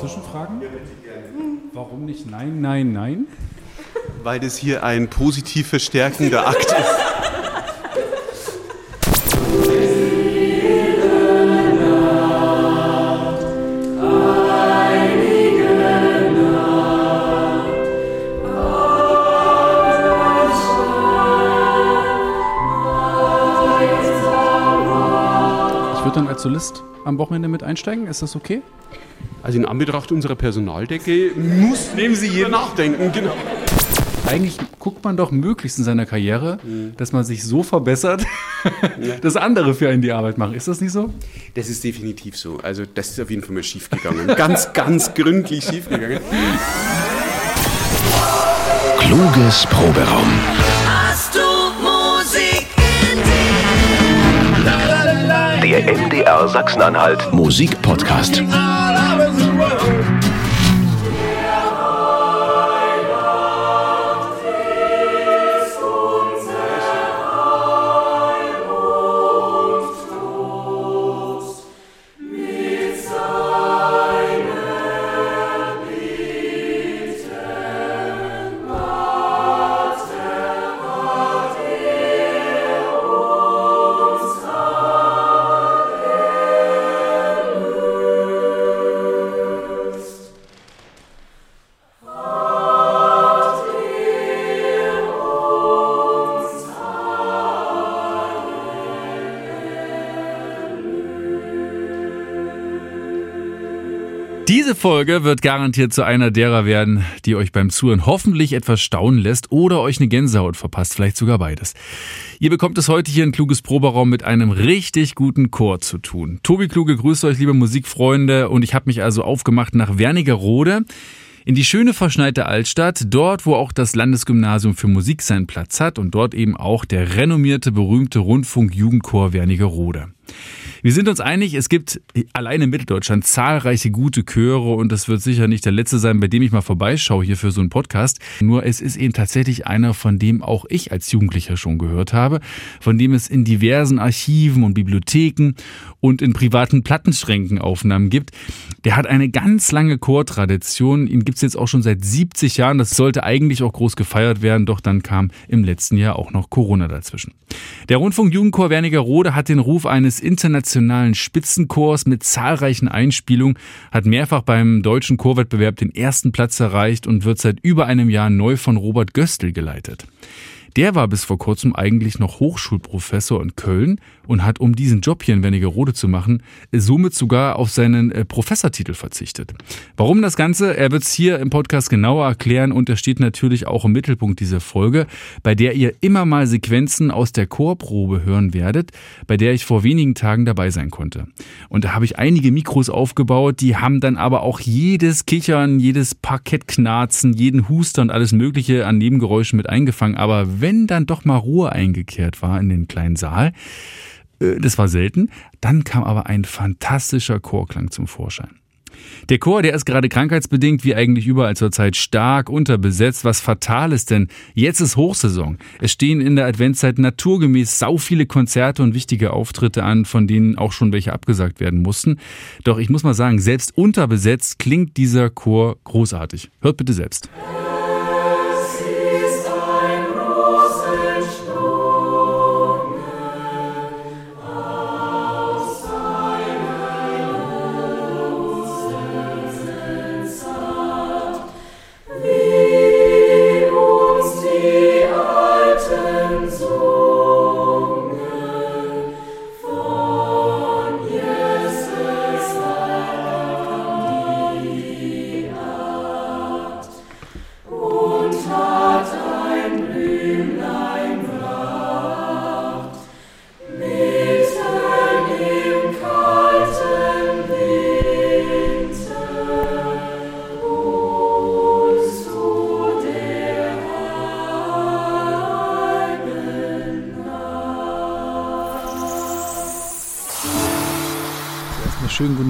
Zwischenfragen? Warum nicht nein, nein, nein? Weil das hier ein positiv verstärkender Akt ist. Ich würde dann als Solist am Wochenende mit einsteigen. Ist das okay? Also in Anbetracht unserer Personaldecke muss nehmen Sie hier nachdenken. Genau. Eigentlich guckt man doch möglichst in seiner Karriere, dass man sich so verbessert, dass andere für einen die Arbeit machen. Ist das nicht so? Das ist definitiv so. Also das ist auf jeden Fall mal schief gegangen. Ganz, ganz gründlich schief gegangen. Kluges Proberaum. Hast du Musik in Der MDR Sachsen-Anhalt Musikpodcast. Diese Folge wird garantiert zu einer derer werden, die euch beim Zuhören hoffentlich etwas staunen lässt oder euch eine Gänsehaut verpasst, vielleicht sogar beides. Ihr bekommt es heute hier in Kluges Proberaum mit einem richtig guten Chor zu tun. Tobi Kluge grüßt euch, liebe Musikfreunde, und ich habe mich also aufgemacht nach Wernigerode in die schöne verschneite Altstadt, dort wo auch das Landesgymnasium für Musik seinen Platz hat und dort eben auch der renommierte, berühmte Rundfunk-Jugendchor Wernigerode. Wir sind uns einig, es gibt allein in Mitteldeutschland zahlreiche gute Chöre und das wird sicher nicht der letzte sein, bei dem ich mal vorbeischaue hier für so einen Podcast. Nur es ist eben tatsächlich einer, von dem auch ich als Jugendlicher schon gehört habe, von dem es in diversen Archiven und Bibliotheken und in privaten Plattenschränken Aufnahmen gibt. Der hat eine ganz lange Chortradition. Ihn gibt's jetzt auch schon seit 70 Jahren. Das sollte eigentlich auch groß gefeiert werden, doch dann kam im letzten Jahr auch noch Corona dazwischen. Der Rundfunk-Jugendchor Wernigerode hat den Ruf eines internationalen Spitzenchors mit zahlreichen Einspielungen, hat mehrfach beim deutschen Chorwettbewerb den ersten Platz erreicht und wird seit über einem Jahr neu von Robert Göstl geleitet. Der war bis vor kurzem eigentlich noch Hochschulprofessor in Köln und hat, um diesen Job hier in Wernigerode zu machen, somit sogar auf seinen äh, Professortitel verzichtet. Warum das Ganze? Er wird es hier im Podcast genauer erklären und er steht natürlich auch im Mittelpunkt dieser Folge, bei der ihr immer mal Sequenzen aus der Chorprobe hören werdet, bei der ich vor wenigen Tagen dabei sein konnte. Und da habe ich einige Mikros aufgebaut, die haben dann aber auch jedes Kichern, jedes Parkettknarzen, jeden Huster und alles Mögliche an Nebengeräuschen mit eingefangen. Aber wenn dann doch mal Ruhe eingekehrt war in den kleinen Saal, äh, das war selten, dann kam aber ein fantastischer Chorklang zum Vorschein. Der Chor, der ist gerade krankheitsbedingt wie eigentlich überall zurzeit stark unterbesetzt. Was fatal ist denn? Jetzt ist Hochsaison. Es stehen in der Adventszeit naturgemäß sau viele Konzerte und wichtige Auftritte an, von denen auch schon welche abgesagt werden mussten. Doch ich muss mal sagen, selbst unterbesetzt klingt dieser Chor großartig. Hört bitte selbst.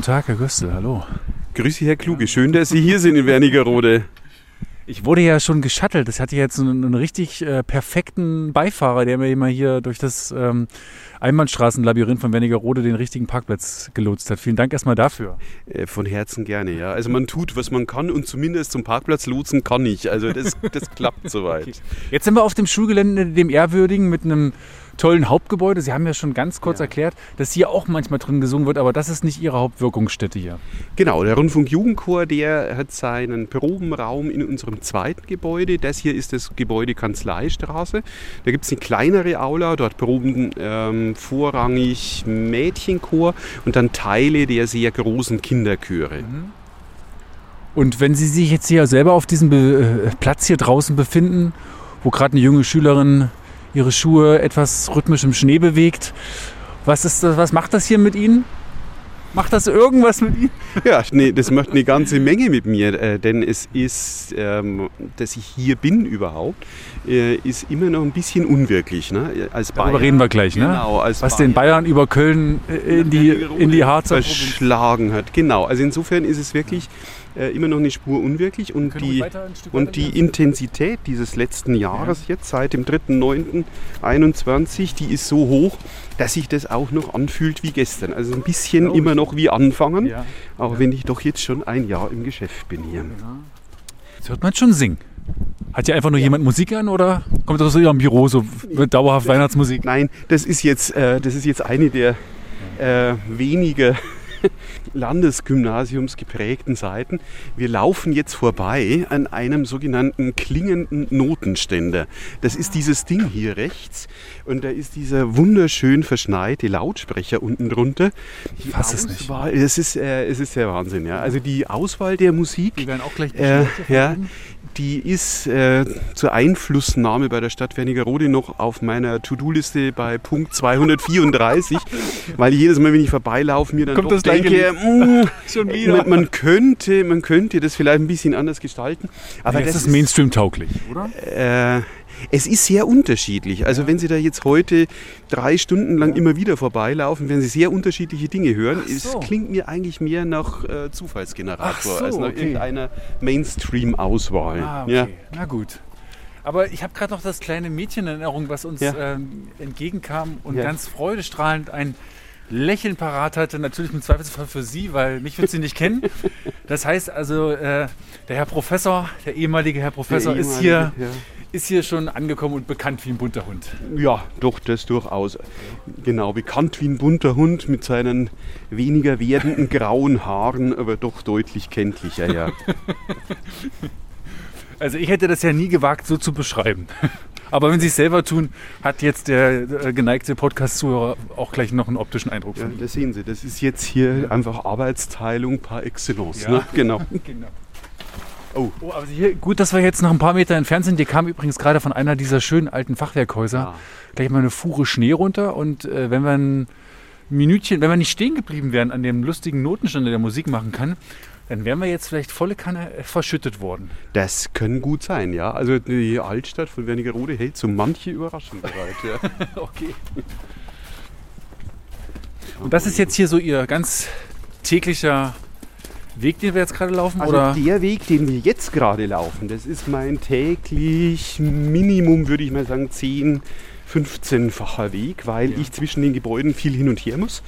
Guten Tag, Herr Göstel. Hallo. Grüße, Herr Kluge. Schön, dass Sie hier sind in Wernigerode. Ich wurde ja schon geschattelt. Das hatte jetzt einen, einen richtig äh, perfekten Beifahrer, der mir immer hier durch das ähm, Einbahnstraßenlabyrinth von Wernigerode den richtigen Parkplatz gelotst hat. Vielen Dank erstmal dafür. Äh, Von Herzen gerne, ja. Also man tut, was man kann und zumindest zum Parkplatz lotsen kann ich. Also das, das klappt soweit. Jetzt sind wir auf dem Schulgelände, dem ehrwürdigen, mit einem tollen Hauptgebäude. Sie haben ja schon ganz kurz erklärt, dass hier auch manchmal drin gesungen wird, aber das ist nicht Ihre Hauptwirkungsstätte hier. Genau, der Rundfunk-Jugendchor, der hat seinen Probenraum in unserem zweiten Gebäude. Das hier ist das Gebäude Kanzleistraße. Da gibt es eine kleinere Aula, dort proben ähm, vorrangig Mädchenchor und dann Teile der sehr großen Kinderchöre. Und wenn Sie sich jetzt hier selber auf diesem Be äh, Platz hier draußen befinden, wo gerade eine junge Schülerin ihre Schuhe etwas rhythmisch im Schnee bewegt, was, ist das, was macht das hier mit Ihnen? Macht das irgendwas mit Ihnen? Ja, nee, das macht eine ganze Menge mit mir, äh, denn es ist, ähm, dass ich hier bin überhaupt, äh, ist immer noch ein bisschen unwirklich. Ne? Als Darüber reden wir gleich, ne? Genau, als Was den Bayern über Köln äh, in die, in die Harzer verschlagen hat. Genau, also insofern ist es wirklich äh, immer noch eine Spur unwirklich und die, und die? Intensität dieses letzten Jahres jetzt seit dem 3.9.21, die ist so hoch, dass sich das auch noch anfühlt wie gestern. Also ein bisschen ich. immer noch wie anfangen, Ja. auch wenn ich doch jetzt schon ein Jahr im Geschäft bin hier. Jetzt hört man schon singen. Hat hier einfach nur jemand Musik an oder kommt das aus Ihrem Büro so dauerhaft Weihnachtsmusik? Nein, das ist jetzt, äh, das ist jetzt eine der äh, weniger Landesgymnasiums geprägten Seiten. Wir laufen jetzt vorbei an einem sogenannten klingenden Notenständer. Das ist dieses Ding hier rechts und da ist dieser wunderschön verschneite Lautsprecher unten drunter. Die fass es nicht. Es ist, äh, es ist der Wahnsinn, ja. Also die Auswahl der Musik. Die werden auch gleich Äh, ja. Die ist äh, zur Einflussnahme bei der Stadt Wernigerode noch auf meiner To-Do-Liste bei Punkt 234, weil jedes Mal, wenn ich vorbeilaufe, mir dann Kommt doch denke, Schon wieder. man, man, könnte, man könnte das vielleicht ein bisschen anders gestalten. Aber Aber das das ist Mainstream-tauglich, oder? äh, es ist sehr unterschiedlich. Also wenn Sie da jetzt heute drei Stunden lang immer wieder vorbeilaufen, werden Sie sehr unterschiedliche Dinge hören. So. Es klingt mir eigentlich mehr nach äh, Zufallsgenerator so, als nach okay. irgendeiner Mainstream-Auswahl. Ah, okay. ja. Na gut. Aber ich habe gerade noch das kleine Mädchen in Erinnerung, was uns Ja. ähm, entgegenkam und Ja. ganz freudestrahlend ein Lächeln parat hatte. Natürlich im Zweifelsfall für Sie, weil mich wird sie nicht kennen. Das heißt also, äh, der Herr Professor, der ehemalige Herr Professor, Der ist, hier, ehemalige, ist hier schon angekommen und bekannt wie ein bunter Hund. Ja, doch, das durchaus. Genau, bekannt wie ein bunter Hund mit seinen weniger werdenden grauen Haaren, aber doch deutlich kenntlicher, ja. Also ich hätte das ja nie gewagt, so zu beschreiben. Aber wenn Sie es selber tun, hat jetzt der äh, geneigte Podcast-Zuhörer auch gleich noch einen optischen Eindruck ja das sehen Sie, das ist jetzt hier einfach Arbeitsteilung par excellence. Ja. Ne? Genau. Genau. Oh. Oh, aber hier, gut, dass wir jetzt noch ein paar Meter entfernt sind. Hier kam übrigens gerade von einer dieser schönen alten Fachwerkhäuser Ja. gleich mal eine Fuhre Schnee runter. Und äh, wenn wir ein Minütchen, wenn wir nicht stehen geblieben wären an dem lustigen Notenstand, der Musik machen kann, dann wären wir jetzt vielleicht volle Kanne äh, verschüttet worden. Das kann gut sein, ja. Also die Altstadt von Wernigerode hält so manche Überraschung bereit. Ja. Okay. Und das ist jetzt hier so Ihr ganz täglicher Weg, den wir jetzt gerade laufen? Also oder? der Weg, den wir jetzt gerade laufen, das ist mein täglich Minimum, würde ich mal sagen, 10, 15-facher Weg, weil Ja. ich zwischen den Gebäuden viel hin und her muss.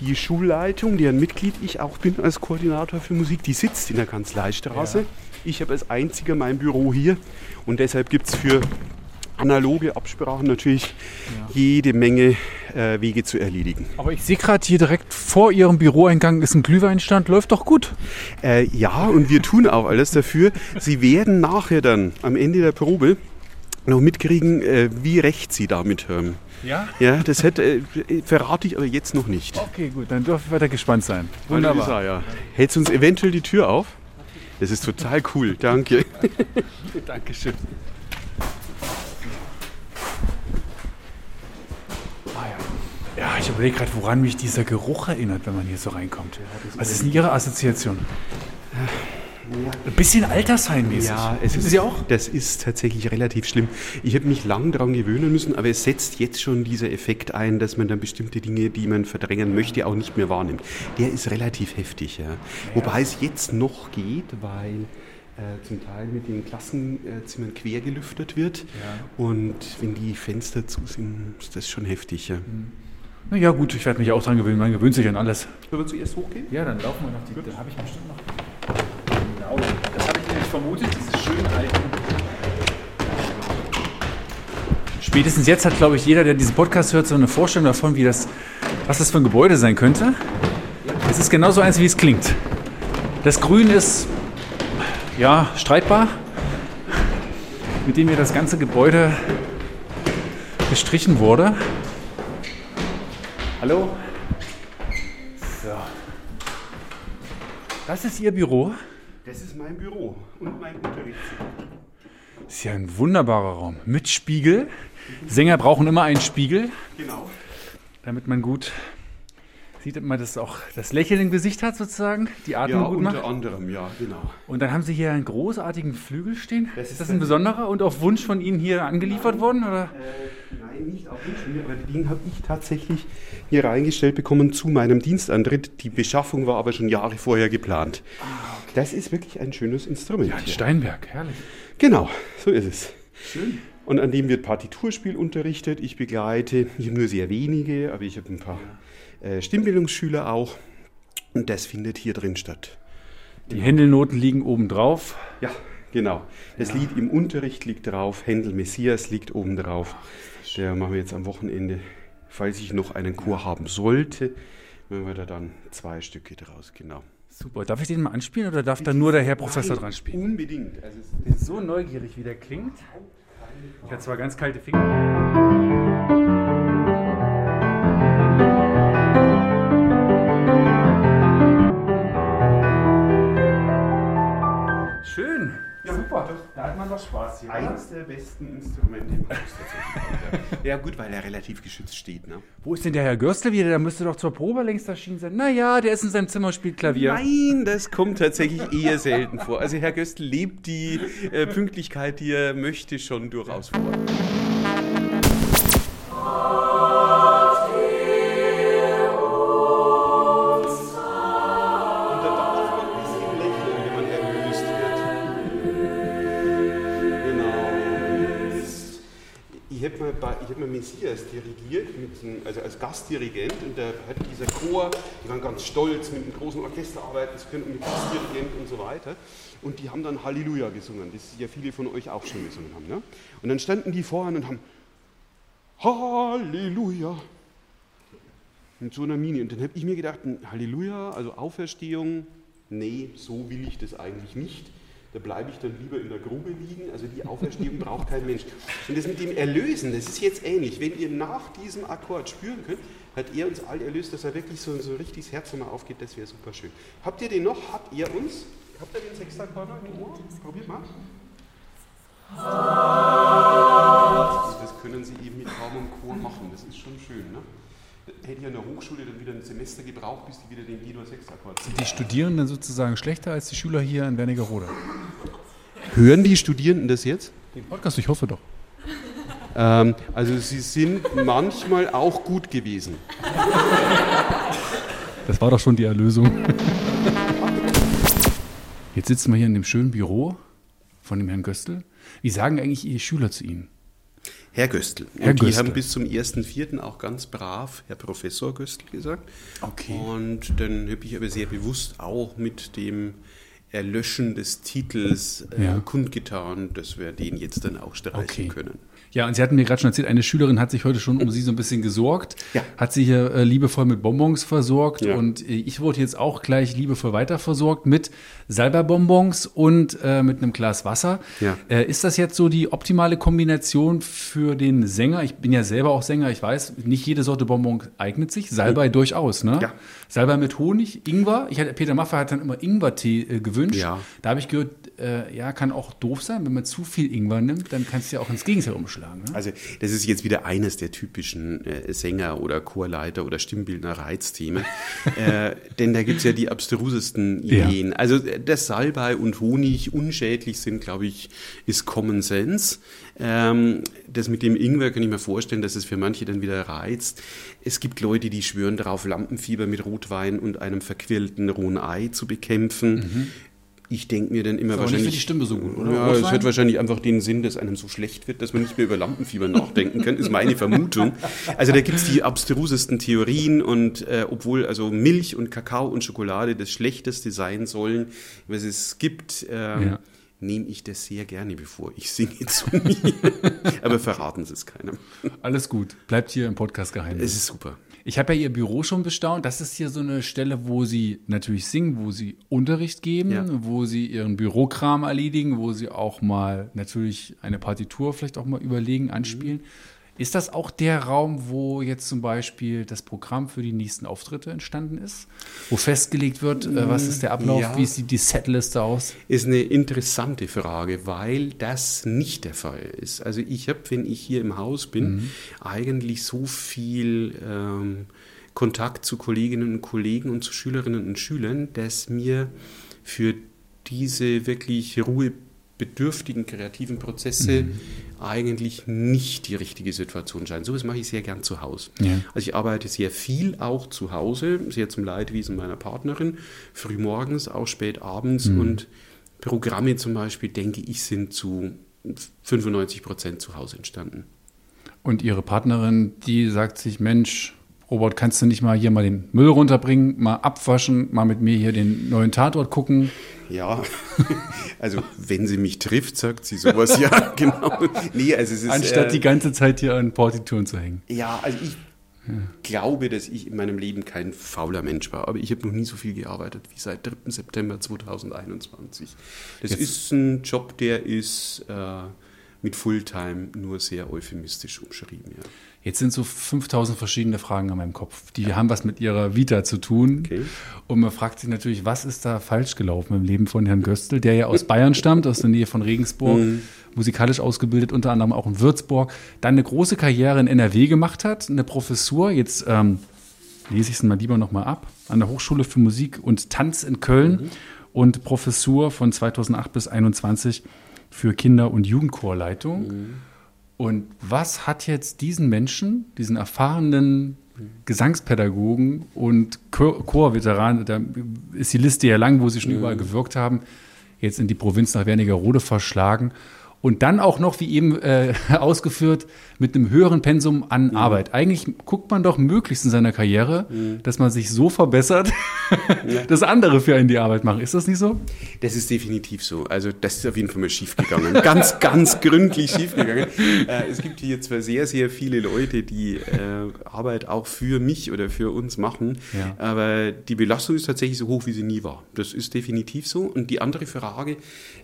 Die Schulleitung, deren Mitglied ich auch bin als Koordinator für Musik, die sitzt in der Kanzleistraße. Ja. Ich habe als einziger mein Büro hier und deshalb gibt es für analoge Absprachen natürlich jede Menge äh, Wege zu erledigen. Aber ich sehe gerade hier direkt vor Ihrem Büroeingang ist ein Glühweinstand. Läuft doch gut. Äh, ja, und wir tun auch alles dafür. Sie werden nachher dann am Ende der Probe noch mitkriegen, äh, wie recht Sie damit haben. Ja? Ja, das hätte, äh, verrate ich aber jetzt noch nicht. Okay, gut, dann dürfen wir da gespannt sein. Wunderbar. Isaiah. Hältst du uns eventuell die Tür auf? Das ist total cool, danke. Dankeschön. Ah, ja. ja, ich überlege gerade, woran mich dieser Geruch erinnert, wenn man hier so reinkommt. Was ist denn Ihre Assoziation? Ein bisschen Altersheimmäßig. Ja, es Finden ist, Sie auch? das ist tatsächlich relativ schlimm. Ich habe mich lang daran gewöhnen müssen, aber es setzt jetzt schon dieser Effekt ein, dass man dann bestimmte Dinge, die man verdrängen möchte, auch nicht mehr wahrnimmt. Der ist relativ heftig, ja. Wobei es jetzt noch geht, weil äh, zum Teil mit den Klassenzimmern quer gelüftet wird. Und wenn die Fenster zu sind, ist das schon heftig. Ja. Na ja, gut, ich werde mich auch dran gewöhnen. Man gewöhnt sich an alles. Sollen wir zuerst hochgehen? Ja, dann laufen wir noch die. Da habe ich bestimmt noch. Genau, das habe ich nämlich vermutet, diese schönen alten. Spätestens jetzt hat, glaube ich, jeder, der diesen Podcast hört, so eine Vorstellung davon, wie das, was das für ein Gebäude sein könnte. Es ist genauso eins, wie es klingt. Das Grün ist, ja, streitbar, mit dem hier das ganze Gebäude gestrichen wurde. Hallo? So. Das ist Ihr Büro. Das ist mein Büro und mein Unterrichtszimmer. Ist ja ein wunderbarer Raum. Mit Spiegel. Sänger brauchen immer einen Spiegel, Genau. damit man gut sieht, ob man das auch das Lächeln im Gesicht hat sozusagen, die Atmung Ja, gut unter macht. anderem, ja, genau. Und dann haben Sie hier einen großartigen Flügel stehen. Das ist ist das ein besonderer und auf Wunsch von Ihnen hier angeliefert worden? Oder? Äh, nein, nicht auf den Schule, aber den habe ich tatsächlich hier reingestellt bekommen zu meinem Dienstantritt. Die Beschaffung war aber schon Jahre vorher geplant. Das ist wirklich ein schönes Instrument. Ja, ein hier. Steinberg, herrlich. Genau, so ist es. Schön. Und an dem wird Partiturspiel unterrichtet. Ich begleite, ich habe nur sehr wenige, aber ich habe ein paar äh, Stimmbildungsschüler auch. Und das findet hier drin statt. Die Händelnoten liegen oben drauf. Ja, genau. Das Lied im Unterricht liegt drauf, Händel Messias liegt oben drauf. Der machen wir jetzt am Wochenende, falls ich noch einen Chor haben sollte, machen wir da dann zwei Stücke draus, genau. Super. Darf ich den mal anspielen oder darf da nur der Herr Professor dran spielen? Unbedingt. Also Ich bin so neugierig, wie der klingt. Ich habe zwar ganz kalte Finger. Man doch Spaß hier. Eines der besten Instrumente im Haus tatsächlich. ja. ja gut, weil er relativ geschützt steht. Ne? Wo ist denn der Herr Görstel wieder? Der müsste doch zur Probe längst erschienen sein. Naja, der ist in seinem Zimmer, spielt Klavier. Nein, das kommt tatsächlich eher selten vor. Also Herr Göstl lebt die äh, Pünktlichkeit, die er möchte, schon durchaus vor. Messias dirigiert, einem- also als Gastdirigent, und da hat dieser Chor, die waren ganz stolz, mit einem großen Orchester arbeiten zu können mit Gastdirigent und so weiter. Und die haben dann Halleluja gesungen, das ja viele von euch auch schon gesungen haben. Ne? Und dann standen die vorne und haben Halleluja. Mit so einer Mini. Und dann habe ich mir gedacht, Halleluja, also Auferstehung, nee, so will ich das eigentlich nicht. Da bleibe ich dann lieber in der Grube liegen. Also die Auferstehung braucht kein Mensch. Und das mit dem Erlösen, das ist jetzt ähnlich. Wenn ihr nach diesem Akkord spüren könnt, hat er uns alle erlöst, dass er wirklich so, so richtig das Herz nochmal aufgeht, das wäre super schön. Habt ihr den noch? Habt ihr uns? Habt ihr den Sechstakkord noch im Ohr? Probiert mal. Das können sie eben mit kaum im Chor machen. Das ist schon schön. Ne? Hätte ich an der Hochschule dann wieder ein Semester gebraucht, bis die wieder den G-Dur-6-Akkord Sind die Studierenden sozusagen schlechter als die Schüler hier in Wernigerode? Hören die Studierenden das jetzt? Den Podcast, ich hoffe doch. Ähm, also sie sind manchmal auch gut gewesen. Das war doch schon die Erlösung. Jetzt sitzen wir hier in dem schönen Büro von dem Herrn Göstl. Wie sagen eigentlich Ihre Schüler zu Ihnen? Herr Göstl. Und Herr die Göstl. haben bis zum 1.4. auch ganz brav Herr Professor Göstl gesagt. Okay. Und dann habe ich aber sehr bewusst auch mit dem Erlöschen des Titels äh, Ja. kundgetan, dass wir den jetzt dann auch streichen Okay. können. Ja, und Sie hatten mir gerade schon erzählt, eine Schülerin hat sich heute schon um Sie so ein bisschen gesorgt, Ja. hat Sie hier äh, liebevoll mit Bonbons versorgt Ja. und äh, ich wurde jetzt auch gleich liebevoll weiter versorgt mit Salberbonbons und äh, mit einem Glas Wasser. Ja. Äh, ist das jetzt so die optimale Kombination für den Sänger? Ich bin ja selber auch Sänger, ich weiß, nicht jede Sorte Bonbon eignet sich, Salbei durchaus, ne? Ja. Salbei mit Honig, Ingwer. Ich hatte, Peter Maffay hat dann immer Ingwertee äh, gewünscht. Ja. Da habe ich gehört, ja, kann auch doof sein, wenn man zu viel Ingwer nimmt, dann kann es ja auch ins Gegenteil umschlagen. Ne? Also das ist jetzt wieder eines der typischen äh, Sänger- oder Chorleiter- oder Stimmbildner-Reizthemen. äh, denn da gibt es ja die abstrusesten Ja. Ideen. Also äh, dass Salbei und Honig unschädlich sind, glaube ich, ist Common Sense. Ähm, das mit dem Ingwer kann ich mir vorstellen, dass es für manche dann wieder reizt. Es gibt Leute, die schwören darauf, Lampenfieber mit Rotwein und einem verquirlten rohen Ei zu bekämpfen. Ich denke mir dann immer aber nicht wahrscheinlich. für die Stimme so gut, oder? Ja, es hat wahrscheinlich einfach den Sinn, dass einem so schlecht wird, dass man nicht mehr über Lampenfieber nachdenken kann, ist meine Vermutung. Also da gibt's die abstrusesten Theorien und äh, obwohl also Milch und Kakao und Schokolade das Schlechteste sein sollen, was es gibt, ähm, Ja. nehme ich das sehr gerne, bevor ich singe zu mir. Aber verraten Sie es keinem. Alles gut. Bleibt hier im Podcast geheim. Es ist super. Ich habe ja Ihr Büro schon bestaunt. Das ist hier so eine Stelle, wo Sie natürlich singen, wo Sie Unterricht geben, Ja. wo Sie Ihren Bürokram erledigen, wo Sie auch mal natürlich eine Partitur vielleicht auch mal überlegen, anspielen. Mhm. Ist das auch der Raum, wo jetzt zum Beispiel das Programm für die nächsten Auftritte entstanden ist? Wo festgelegt wird, äh, was ist der Ablauf, Ja. wie sieht die Setliste aus? Ist eine interessante Frage, weil das nicht der Fall ist. Also ich habe, wenn ich hier im Haus bin, eigentlich so viel ähm, Kontakt zu Kolleginnen und Kollegen und zu Schülerinnen und Schülern, dass mir für diese wirklich ruhebedürftigen kreativen Prozesse eigentlich nicht die richtige Situation scheint. So was mache ich sehr gern zu Hause. Ja. Also ich arbeite sehr viel auch zu Hause, sehr zum Leidwesen meiner Partnerin, früh morgens, auch spät abends und Programme zum Beispiel, denke ich, sind zu 95 Prozent zu Hause entstanden. Und Ihre Partnerin, die sagt sich, Mensch, Robert, kannst du nicht mal hier mal den Müll runterbringen, mal abwaschen, mal mit mir hier den neuen Tatort gucken? Ja, also wenn sie mich trifft, sagt sie sowas, ja, genau. Nee, also es ist, Anstatt äh, die ganze Zeit hier an Partituren zu hängen. Ja, also ich glaube, dass ich in meinem Leben kein fauler Mensch war, aber ich habe noch nie so viel gearbeitet wie seit 3. September 2021. Das Jetzt- ist ein Job, der ist äh, mit Fulltime nur sehr euphemistisch umschrieben. Ja. Jetzt sind so 5000 verschiedene Fragen an meinem Kopf. Die haben was mit ihrer Vita zu tun. Okay. Und man fragt sich natürlich, was ist da falsch gelaufen im Leben von Herrn Göstl, der ja aus Bayern stammt, aus der Nähe von Regensburg, musikalisch ausgebildet, unter anderem auch in Würzburg, dann eine große Karriere in NRW gemacht hat, eine Professur, jetzt ähm, lese ich es mal lieber nochmal ab, an der Hochschule für Musik und Tanz in Köln und Professur von 2008 bis 2021 für Kinder- und Jugendchorleitung. Und was hat jetzt diesen Menschen, diesen erfahrenen Gesangspädagogen und Chor Chorveteranen, da ist die Liste ja lang, wo sie schon überall gewirkt haben, jetzt in die Provinz nach Wernigerode verschlagen und dann auch noch, wie eben äh, ausgeführt, mit einem höheren Pensum an Arbeit. Eigentlich guckt man doch möglichst in seiner Karriere, dass man sich so verbessert, dass andere für einen die Arbeit machen. Ist das nicht so? Das ist definitiv so. Also das ist auf jeden Fall mal schiefgegangen. ganz, ganz gründlich schiefgegangen. Äh, es gibt hier zwar sehr, sehr viele Leute, die äh, Arbeit auch für mich oder für uns machen, Ja. aber die Belastung ist tatsächlich so hoch, wie sie nie war. Das ist definitiv so. Und die andere Frage,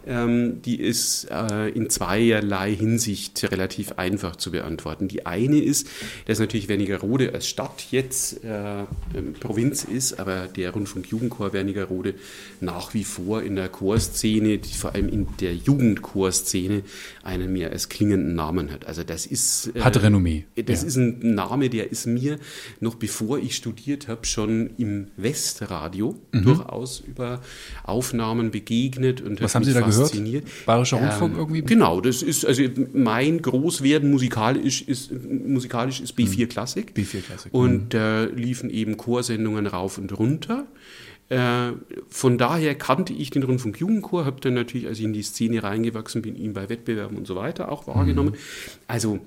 ähm, die ist äh, in zweierlei Hinsicht relativ einfach zu beantworten. Die eine ist, dass natürlich Wernigerode als Stadt jetzt äh, ähm, Provinz ist, aber der Rundfunk-Jugendchor Wernigerode nach wie vor in der Chorszene, die vor allem in der Jugendchorszene, einen mehr als klingenden Namen hat. Also das ist... äh, Hat Renommee. Das Ja. ist ein Name, der ist mir noch bevor ich studiert habe, schon im Westradio durchaus über Aufnahmen begegnet und Mhm. Was hat haben Sie mich da gehört? Bayerischer Rundfunk irgendwie? Genau, das ist also mein Großwerden musikalisch ist musikalisch ist B4 Klassik. B4 Klassik, Und da liefen eben Chorsendungen rauf und runter. Äh, von daher kannte ich den Rundfunk Jugendchor, habe dann natürlich, als ich in die Szene reingewachsen bin, ihn bei Wettbewerben und so weiter auch wahrgenommen. Also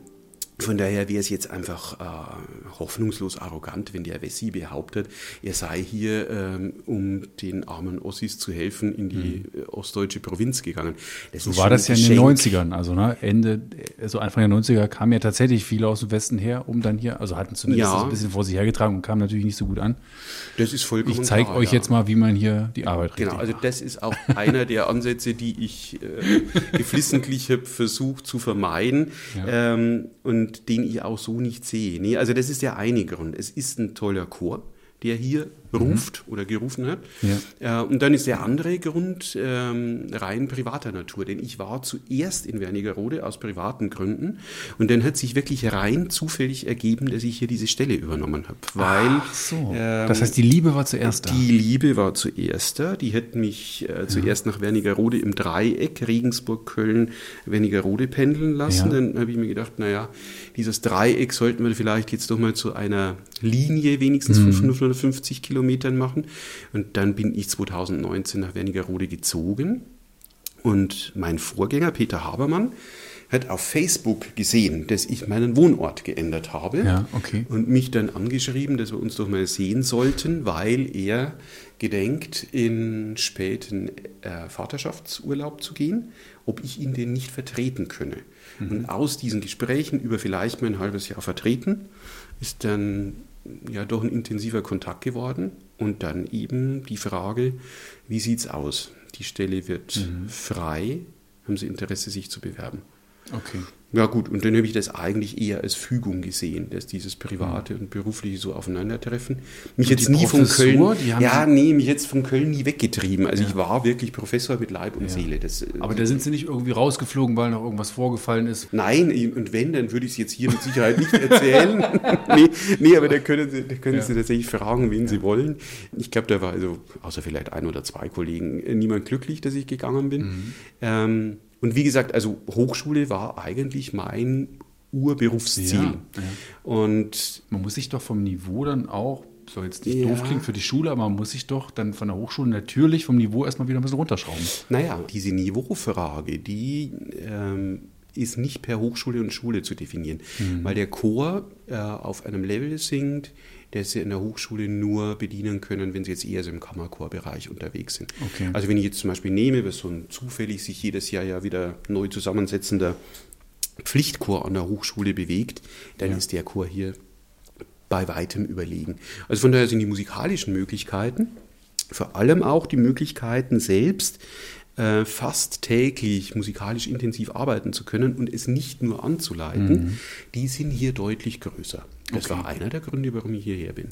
von daher wäre es jetzt einfach äh, hoffnungslos arrogant, wenn der Wessi behauptet, er sei hier, ähm, um den armen Ossis zu helfen, in die äh, ostdeutsche Provinz gegangen. Das So war das ja ein in den Geschenk. 90ern. Also ne, Ende, so Anfang der 90er kamen ja tatsächlich viele aus dem Westen her, um dann hier, also hatten zumindest Ja. ein bisschen vor sich hergetragen und kamen natürlich nicht so gut an. Das ist vollkommen Ich zeige euch ja. jetzt mal, wie man hier die Arbeit richtig Genau, also macht. das ist auch einer der Ansätze, die ich äh, geflissentlich habe versucht zu vermeiden ähm, und den ich auch so nicht sehe. Nee, also das ist der eine Grund. Es ist ein toller Chor, der hier ruft oder gerufen hat. Äh, und dann ist der andere Grund ähm, rein privater Natur, denn ich war zuerst in Wernigerode aus privaten Gründen und dann hat sich wirklich rein zufällig ergeben, dass ich hier diese Stelle übernommen habe, weil Ach so. ähm, das heißt, die Liebe war zuerst da. die Liebe war zuerst da. Die hätten mich äh, zuerst nach Wernigerode im Dreieck, Regensburg, Köln, Wernigerode pendeln lassen. Ja. Dann habe ich mir gedacht, naja, dieses Dreieck sollten wir vielleicht jetzt doch mal zu einer Linie wenigstens von 750 Kilometern machen. Und dann bin ich 2019 nach Wernigerode gezogen. Und mein Vorgänger, Peter Habermann, hat auf Facebook gesehen, dass ich meinen Wohnort geändert habe Ja, okay. und mich dann angeschrieben, dass wir uns doch mal sehen sollten, weil er gedenkt, in späten äh, Vaterschaftsurlaub zu gehen, ob ich ihn denn nicht vertreten könne. Und aus diesen Gesprächen über vielleicht mal ein halbes Jahr vertreten, ist dann ja doch ein intensiver Kontakt geworden und dann eben die Frage, wie sieht's aus? Die Stelle wird frei, haben Sie Interesse, sich zu bewerben? Okay. Ja gut, und dann habe ich das eigentlich eher als Fügung gesehen, dass dieses Private und Berufliche so aufeinandertreffen. Mich Und jetzt nie von Professur, Köln, die haben ja, nee, mich jetzt von Köln nie weggetrieben. Also ich war wirklich Professor mit Leib und Seele. Das, äh, Aber da sind sie nicht irgendwie rausgeflogen, weil noch irgendwas vorgefallen ist. Nein, und wenn, dann würde ich es jetzt hier mit Sicherheit nicht erzählen. nee, nee, aber da können Sie, da können Ja. Sie tatsächlich fragen, wen Sie wollen. Ich glaube, da war also, außer vielleicht ein oder zwei Kollegen, äh, niemand glücklich, dass ich gegangen bin. Mhm. Ähm, und wie gesagt, also Hochschule war eigentlich mein Urberufsziel. Ja, ja. Und Man muss sich doch vom Niveau dann auch, soll jetzt nicht Ja. doof klingen für die Schule, aber man muss sich doch dann von der Hochschule natürlich vom Niveau erstmal wieder ein bisschen runterschrauben. Naja, diese Niveaufrage, die ähm, ist nicht per Hochschule und Schule zu definieren, weil der Chor äh, auf einem Level singt, das sie in der Hochschule nur bedienen können, wenn sie jetzt eher so im Kammerchorbereich unterwegs sind. Okay. Also wenn ich jetzt zum Beispiel nehme, was so ein zufällig sich jedes Jahr ja wieder neu zusammensetzender Pflichtchor an der Hochschule bewegt, dann Ja. ist der Chor hier bei weitem überlegen. Also von daher sind die musikalischen Möglichkeiten, vor allem auch die Möglichkeiten selbst, äh, fast täglich musikalisch intensiv arbeiten zu können und es nicht nur anzuleiten, die sind hier deutlich größer. Das war einer der Gründe, warum ich hierher bin.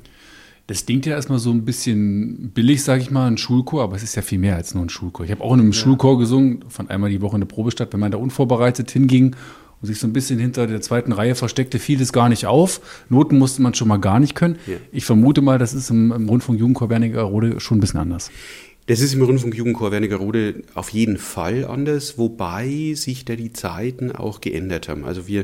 Das klingt ja erstmal so ein bisschen billig, sage ich mal, ein Schulchor, aber es ist ja viel mehr als nur ein Schulchor. Ich habe auch in einem Schulchor gesungen, von einmal die Woche in der Probestadt, wenn man da unvorbereitet hinging und sich so ein bisschen hinter der zweiten Reihe versteckte, fiel es gar nicht auf. Noten musste man schon mal gar nicht können. Ja. Ich vermute mal, das ist im, im Rundfunk Jugendchor Wernigerode schon ein bisschen anders. Das ist im Rundfunk Jugendchor Wernigerode auf jeden Fall anders, wobei sich da die Zeiten auch geändert haben. Also wir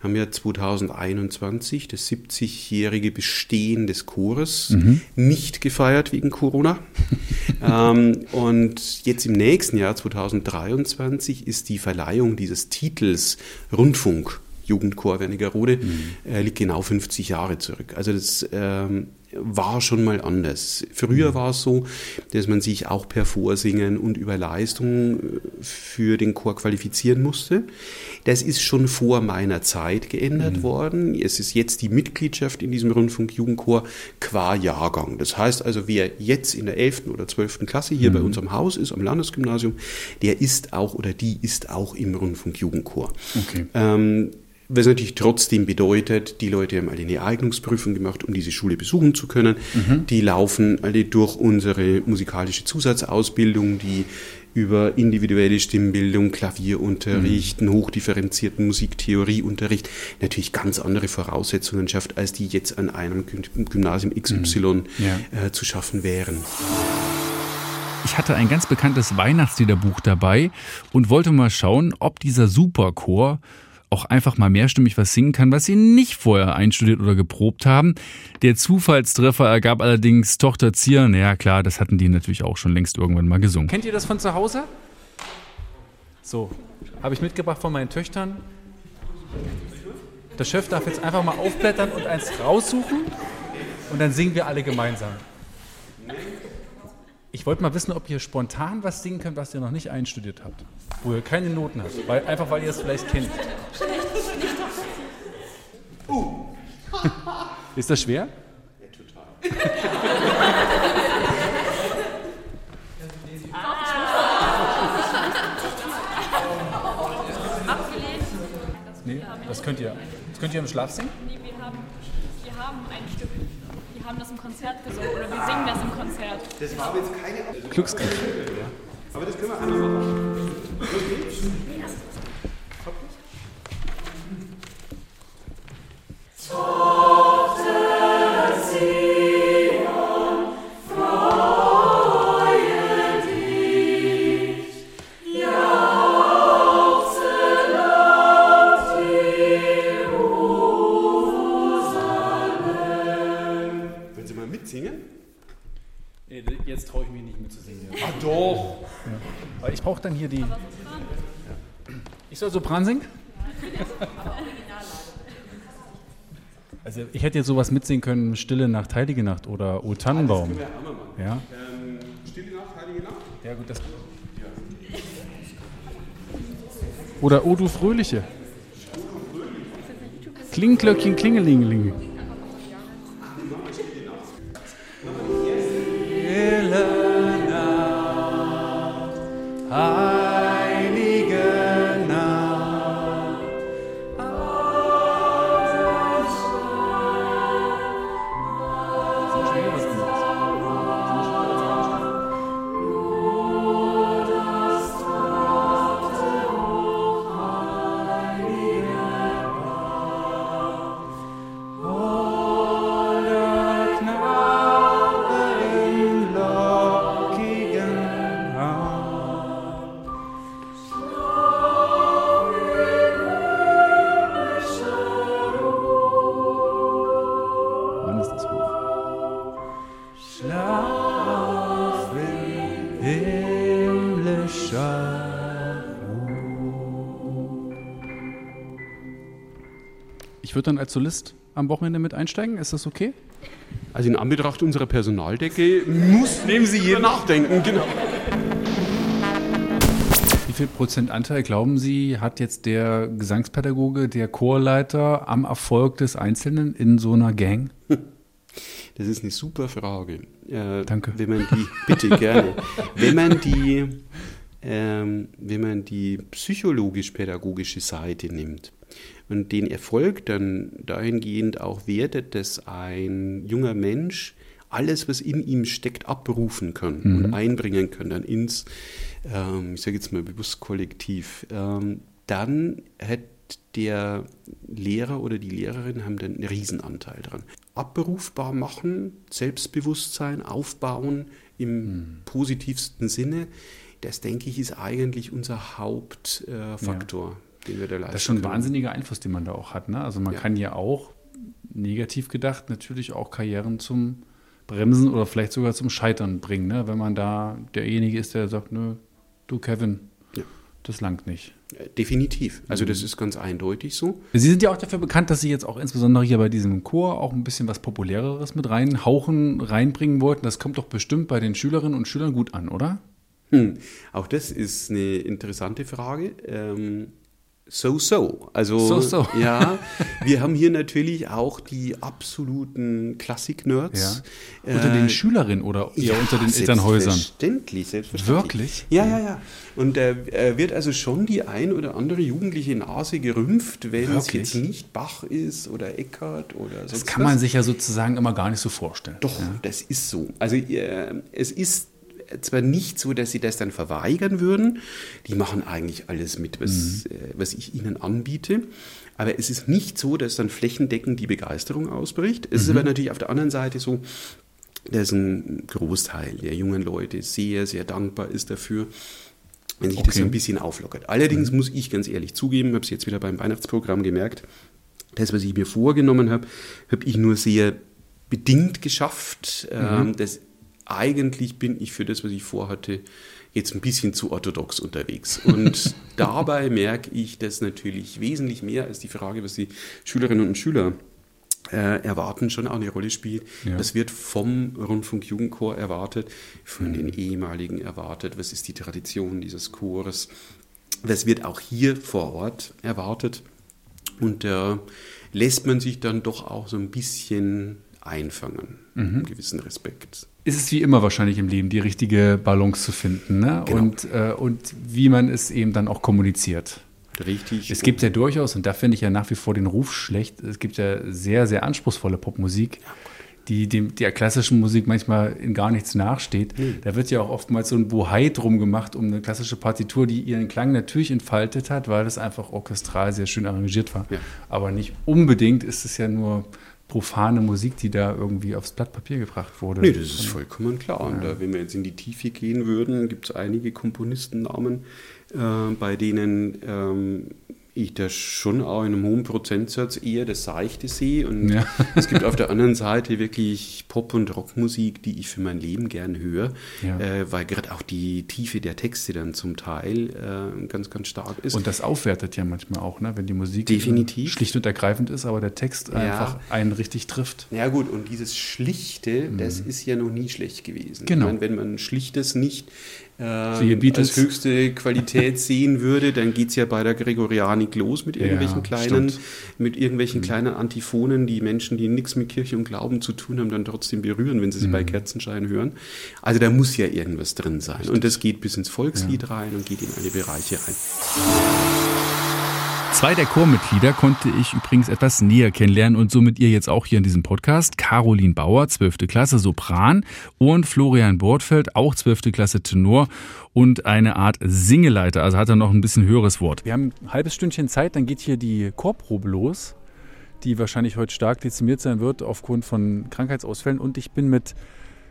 haben ja 2021 das 70-jährige Bestehen des Chores nicht gefeiert wegen Corona. ähm, und jetzt im nächsten Jahr 2023 ist die Verleihung dieses Titels Rundfunk Jugendchor Wernigerode äh, liegt genau 50 Jahre zurück. Also das ähm, war schon mal anders. Früher war es so, dass man sich auch per Vorsingen und über Leistung äh, für den Chor qualifizieren musste. Das ist schon vor meiner Zeit geändert worden. Es ist jetzt die Mitgliedschaft in diesem Rundfunk Jugendchor qua Jahrgang. Das heißt also, wer jetzt in der 11. oder 12. Klasse hier bei uns am Haus ist, am Landesgymnasium, der ist auch oder die ist auch im Rundfunk Jugendchor. Okay. Ähm, was natürlich trotzdem bedeutet, die Leute haben alle eine Eignungsprüfung gemacht, um diese Schule besuchen zu können. Die laufen alle durch unsere musikalische Zusatzausbildung, die über individuelle Stimmbildung, Klavierunterricht, einen hochdifferenzierten Musiktheorieunterricht natürlich ganz andere Voraussetzungen schafft, als die jetzt an einem Gym- Gymnasium XY Ja. äh, zu schaffen wären. Ich hatte ein ganz bekanntes Weihnachtsliederbuch dabei und wollte mal schauen, ob dieser Superchor auch einfach mal mehrstimmig was singen kann, was sie nicht vorher einstudiert oder geprobt haben. Der Zufallstreffer ergab allerdings Tochter Zier. Ja klar, das hatten die natürlich auch schon längst irgendwann mal gesungen. Kennt ihr das von zu Hause? So, habe ich mitgebracht von meinen Töchtern. Der Chef darf jetzt einfach mal aufblättern und eins raussuchen und dann singen wir alle gemeinsam. Ich wollte mal wissen, ob ihr spontan was singen könnt, was ihr noch nicht einstudiert habt. Wo ihr keine Noten habt. Weil, einfach weil ihr es vielleicht kennt. Ist das schwer? Nee, das könnt ihr. Das könnt ihr im Schlaf singen? Nee, wir haben, wir haben ein Stück. Wir haben das im Konzert gesungen oder wir singen das im Konzert. Das war jetzt keine. Glücksgriff. Aber das können wir einmal machen. Wenn Sie Brauche dann hier die. Ich soll Sopran singen? Also ich hätte jetzt sowas mitsingen können, Stille Nacht, Heilige Nacht oder O Tannenbaum. Ja. Ja, Ähm, Stille Nacht, Heilige Nacht? ja gut, das. Oder O du Fröhliche. Klingenglöckchen, Klingelingeling. Ich würde dann als Solist am Wochenende mit einsteigen. Ist das okay? Also in Anbetracht unserer Personaldecke muss nehmen Sie jeder nachdenken. Genau. Wie viel Prozent Anteil glauben Sie, hat jetzt der Gesangspädagoge, der Chorleiter am Erfolg des Einzelnen in so einer Gang? Das ist eine super Frage. Äh, Danke. Wenn man die, bitte gerne, wenn man die, ähm, wenn man die psychologisch-pädagogische Seite nimmt und den Erfolg dann dahingehend auch wertet, dass ein junger Mensch alles, was in ihm steckt, abrufen kann und einbringen kann dann ins, ähm, ich sage jetzt mal bewusst Kollektiv, ähm, dann hat der Lehrer oder die Lehrerin haben dann einen Riesenanteil dran. Abrufbar machen, Selbstbewusstsein aufbauen im positivsten Sinne, das denke ich ist eigentlich unser Hauptfaktor, äh, Den wir da leisten Das ist schon ein können. wahnsinniger Einfluss, den man da auch hat. Ne? Also man Ja. kann ja auch, negativ gedacht, natürlich auch Karrieren zum Bremsen oder vielleicht sogar zum Scheitern bringen. Ne? Wenn man da derjenige ist, der sagt, nö, du Kevin, Ja. das langt nicht. Definitiv. Also das ist ganz eindeutig so. Sie sind ja auch dafür bekannt, dass Sie jetzt auch insbesondere hier bei diesem Chor auch ein bisschen was Populäreres mit reinhauchen, reinbringen wollten. Das kommt doch bestimmt bei den Schülerinnen und Schülern gut an, oder? Hm. Auch das ist eine interessante Frage. Ähm, so, so. Also, So, so. ja, wir haben hier natürlich auch die absoluten Klassik-Nerds. Ja. Unter den Äh, Schülerinnen oder eher ja, unter den Elternhäusern? Selbstverständlich, selbstverständlich. Wirklich? Ja, ja, ja. Und da äh, wird also schon die ein oder andere jugendliche Nase gerümpft, wenn es jetzt nicht Bach ist oder Eckart oder Das sonst kann was. man sich ja sozusagen immer gar nicht so vorstellen. Doch, das ist so. Also äh, es ist zwar nicht so, dass sie das dann verweigern würden. Die machen eigentlich alles mit, was, äh, was ich ihnen anbiete. Aber es ist nicht so, dass dann flächendeckend die Begeisterung ausbricht. Es ist aber natürlich auf der anderen Seite so, dass ein Großteil der jungen Leute sehr, sehr dankbar ist dafür, wenn sich das Okay. so ein bisschen auflockert. Allerdings muss ich ganz ehrlich zugeben, habe es jetzt wieder beim Weihnachtsprogramm gemerkt, das, was ich mir vorgenommen habe, habe ich nur sehr bedingt geschafft. Ähm, das, eigentlich bin ich für das, was ich vorhatte, jetzt ein bisschen zu orthodox unterwegs. Und dabei merke ich, dass natürlich wesentlich mehr als die Frage, was die Schülerinnen und Schüler äh, erwarten, schon auch eine Rolle spielt. Ja. Das wird vom Rundfunkjugendchor erwartet, von den ehemaligen erwartet. Was ist die Tradition dieses Chores? Was wird auch hier vor Ort erwartet? Und da lässt man sich dann doch auch so ein bisschen einfangen, mit einem gewissen Respekt. Ist es wie immer wahrscheinlich im Leben, die richtige Balance zu finden ne? Genau. und, äh, und wie man es eben dann auch kommuniziert. Richtig. Es gibt ja durchaus, und da finde ich ja nach wie vor den Ruf schlecht, es gibt ja sehr, sehr anspruchsvolle Popmusik, die dem, der klassischen Musik manchmal in gar nichts nachsteht. Da wird ja auch oftmals so ein Bohai drum gemacht um eine klassische Partitur, die ihren Klang natürlich entfaltet hat, weil das einfach orchestral sehr schön arrangiert war. Ja. Aber nicht unbedingt ist es ja nur profane Musik, die da irgendwie aufs Blatt Papier gebracht wurde. Nee, das ist vollkommen klar. Und da, wenn wir jetzt in die Tiefe gehen würden, gibt es einige Komponistennamen, äh, bei denen ähm, ich da schon auch in einem hohen Prozentsatz eher das Seichte sehe. Und Ja. es gibt auf der anderen Seite wirklich Pop- und Rockmusik, die ich für mein Leben gern höre, Ja. äh, weil gerade auch die Tiefe der Texte dann zum Teil äh, ganz, ganz stark ist. Und das aufwertet ja manchmal auch, ne? wenn die Musik Definitiv. schlicht und ergreifend ist, aber der Text einfach einen richtig trifft. Ja gut, und dieses Schlichte, das ist ja noch nie schlecht gewesen. Mhm. Genau. Meine, wenn man Schlichtes nicht Äh, Beatles. als höchste Qualität sehen würde, dann geht es ja bei der Gregorianik los mit irgendwelchen Ja, kleinen, stimmt. Mhm. mit irgendwelchen kleinen Antiphonen, die Menschen, die nichts mit Kirche und Glauben zu tun haben, dann trotzdem berühren, wenn sie sie Mhm. bei Kerzenschein hören. Also da muss ja irgendwas drin sein. Und das geht bis ins Volkslied rein und geht in alle Bereiche rein. Zwei der Chormitglieder konnte ich übrigens etwas näher kennenlernen und somit ihr jetzt auch hier in diesem Podcast. Caroline Bauer, 12. Klasse Sopran und Florian Bortfeld, auch 12. Klasse Tenor und eine Art Singeleiter, also hat er noch ein bisschen höheres Wort. Wir haben ein halbes Stündchen Zeit, dann geht hier die Chorprobe los, die wahrscheinlich heute stark dezimiert sein wird aufgrund von Krankheitsausfällen und ich bin mit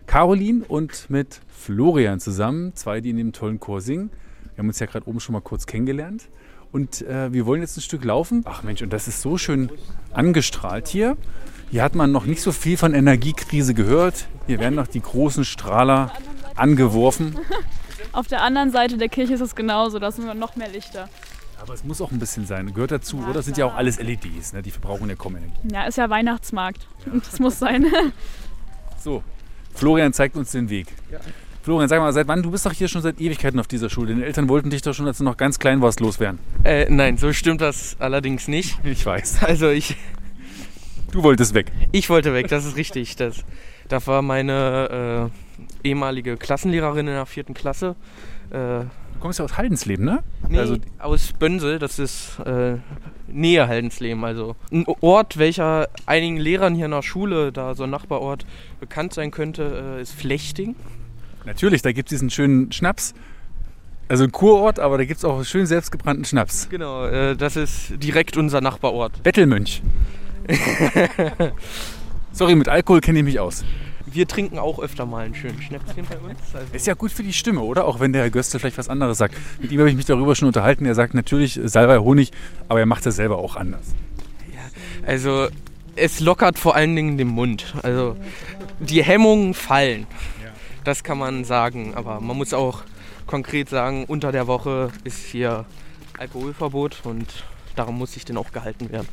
Caroline und mit Florian zusammen, zwei, die in dem tollen Chor singen. Wir haben uns ja gerade oben schon mal kurz kennengelernt. Und äh, wir wollen jetzt ein Stück laufen. Ach Mensch, und das ist so schön angestrahlt hier. Hier hat man noch nicht so viel von Energiekrise gehört. Hier werden noch die großen Strahler angeworfen. Auf der anderen Seite der Kirche ist es genauso, da sind noch mehr Lichter. Aber es muss auch ein bisschen sein. Gehört dazu, oder? Das sind ja auch alles LEDs, ne? die verbrauchen ja kaum Energie. Ja, ist ja Weihnachtsmarkt. Und das muss sein. So, Florian zeigt uns den Weg. Florian, sag mal, seit wann? Du bist doch hier schon seit Ewigkeiten auf dieser Schule. Deine Eltern wollten dich doch schon, als du noch ganz klein warst, loswerden. Äh, nein, so stimmt das allerdings nicht. Ich weiß. Also ich, Du wolltest weg. ich wollte weg, das ist richtig. Das, da war meine äh, ehemalige Klassenlehrerin in der vierten Klasse. Äh, Du kommst ja aus Haldensleben, ne? nee, Also, aus Bönsel, das ist äh, Nähe Haldensleben. Also ein Ort, welcher einigen Lehrern hier in der Schule, da so ein Nachbarort, bekannt sein könnte, äh, ist Flechting. Natürlich, da gibt es diesen schönen Schnaps. Also ein Kurort, aber da gibt es auch schön selbstgebrannten Schnaps. Genau, äh, das ist direkt unser Nachbarort. Bettelmönch. Sorry, mit Alkohol kenne ich mich aus. Wir trinken auch öfter mal einen schönen Schnäpschen bei uns. Also, Ist ja gut für die Stimme, oder? Auch wenn der Herr Göste vielleicht was anderes sagt. Mit ihm habe ich mich darüber schon unterhalten. Er sagt natürlich Salbei Honig, aber er macht das selber auch anders. Also es lockert vor allen Dingen den Mund. Also die Hemmungen fallen. Das kann man sagen. Aber man muss auch konkret sagen, unter der Woche ist hier Alkoholverbot und daran muss sich denn auch gehalten werden.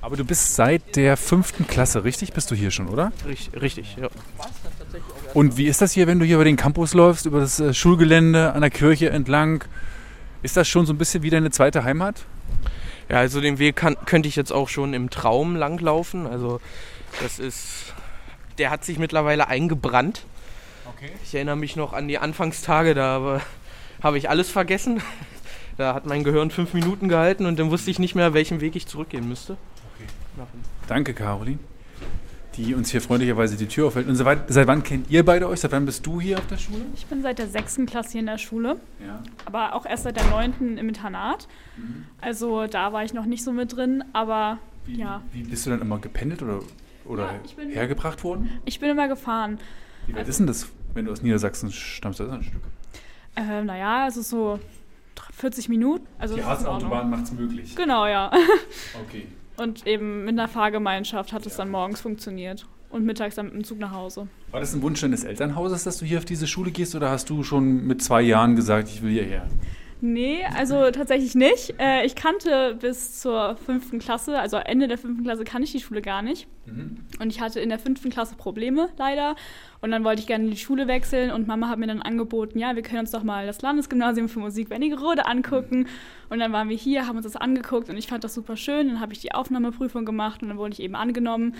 Aber du bist seit der fünften Klasse, richtig? Bist du hier schon, oder? Richtig, richtig ja. Und wie ist das hier, wenn du hier über den Campus läufst, über das äh, Schulgelände an der Kirche entlang? Ist das schon so ein bisschen wie deine zweite Heimat? ja, also den Weg kann, könnte ich jetzt auch schon im Traum langlaufen. Also das ist, der hat sich mittlerweile eingebrannt. Okay. Ich erinnere mich noch an die Anfangstage, da habe ich alles vergessen. Da hat mein Gehirn fünf Minuten gehalten und dann wusste ich nicht mehr, welchen Weg ich zurückgehen müsste. Danke, Caroline, die uns hier freundlicherweise die Tür aufhält. Und seit, seit wann kennt ihr beide euch? Seit wann bist du hier auf der Schule? Ich bin seit der sechsten Klasse hier in der Schule, Ja. aber auch erst seit der neunten im Internat. Also da war ich noch nicht so mit drin, aber Wie, Ja. wie bist du dann immer gependelt oder, oder Ja, ich bin- hergebracht worden? ich bin immer gefahren. Wie weit ist denn das, wenn du aus Niedersachsen stammst? Das ist ein Stück. Äh, naja, also so 40 Minuten. Also Die. Harzautobahn macht es möglich. Genau, ja. Okay. Und eben mit einer Fahrgemeinschaft hat es dann morgens funktioniert. Und mittags dann mit dem Zug nach Hause. War das ein Wunsch deines Elternhauses, dass du hier auf diese Schule gehst oder hast du schon mit zwei Jahren gesagt, ich will hierher? Nee, also tatsächlich nicht. Äh, ich kannte bis zur fünften Klasse, also Ende der fünften Klasse kannte ich die Schule gar nicht. Und ich hatte in der fünften Klasse Probleme, leider. Und dann wollte ich gerne in die Schule wechseln und Mama hat mir dann angeboten, ja, wir können uns doch mal das Landesgymnasium für Musik Wernigerode angucken. Und dann waren wir hier, haben uns das angeguckt und ich fand das super schön. Dann habe ich die Aufnahmeprüfung gemacht und dann wurde ich eben angenommen.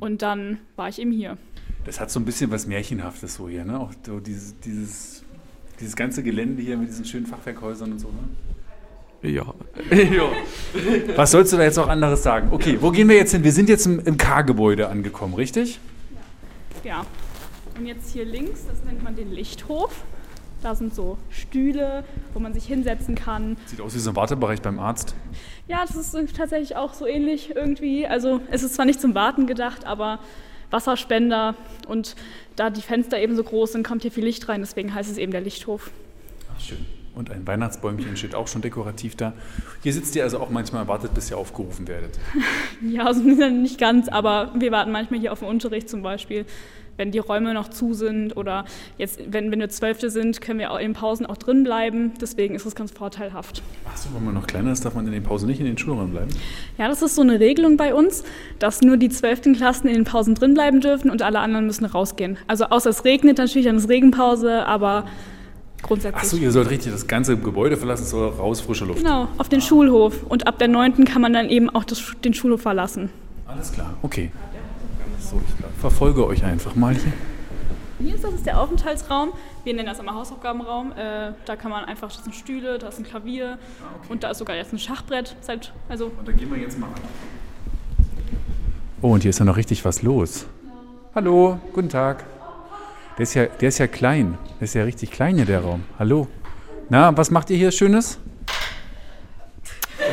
Und dann war ich eben hier. Das hat so ein bisschen was Märchenhaftes so hier, ne? Auch so dieses, dieses, dieses ganze Gelände hier mit diesen schönen Fachwerkhäusern und so, ne? Ja. ja. Was sollst du da jetzt noch anderes sagen? Okay, wo gehen wir jetzt hin? Wir sind jetzt im, im K-Gebäude angekommen, richtig? Ja. Und jetzt hier links, das nennt man den Lichthof. Da sind so Stühle, wo man sich hinsetzen kann. Sieht aus wie so ein Wartebereich beim Arzt. Ja, das ist tatsächlich auch so ähnlich irgendwie. Also es ist zwar nicht zum Warten gedacht, aber Wasserspender und da die Fenster eben so groß sind, kommt hier viel Licht rein. Deswegen heißt es eben der Lichthof. Ach, schön. Und ein Weihnachtsbäumchen steht auch schon dekorativ da. Hier sitzt ihr also auch manchmal und wartet, bis ihr aufgerufen werdet. Ja, also nicht ganz, aber wir warten manchmal hier auf den Unterricht zum Beispiel, wenn die Räume noch zu sind oder jetzt, wenn, wenn wir Zwölfte sind, können wir auch in den Pausen auch drin bleiben. Deswegen ist es ganz vorteilhaft. Achso, wenn man noch kleiner ist, darf man in den Pausen nicht in den Schulräumen bleiben. Ja, das ist so eine Regelung bei uns, dass nur die zwölften Klassen in den Pausen drin bleiben dürfen und alle anderen müssen rausgehen. Also außer es regnet natürlich, dann ist Regenpause, aber grundsätzlich. Achso, ihr sollt richtig das ganze Gebäude verlassen, soll raus, frische Luft. Genau, auf den Schulhof. Und ab der neunten kann man dann eben auch das, den Schulhof verlassen. Alles klar, okay. So, ich verfolge euch einfach mal hier. Hier ist das ist der Aufenthaltsraum. Wir nennen das immer Hausaufgabenraum. Äh, da kann man einfach, das sind Stühle, da ist ein Klavier und da ist sogar jetzt ein Schachbrett. Seit, also Und da gehen wir jetzt mal ran. Oh, und hier ist ja noch richtig was los. Hallo, guten Tag. Der ist, ja, der ist ja klein. Der ist ja richtig klein hier, der Raum. Hallo. Na, was macht ihr hier Schönes?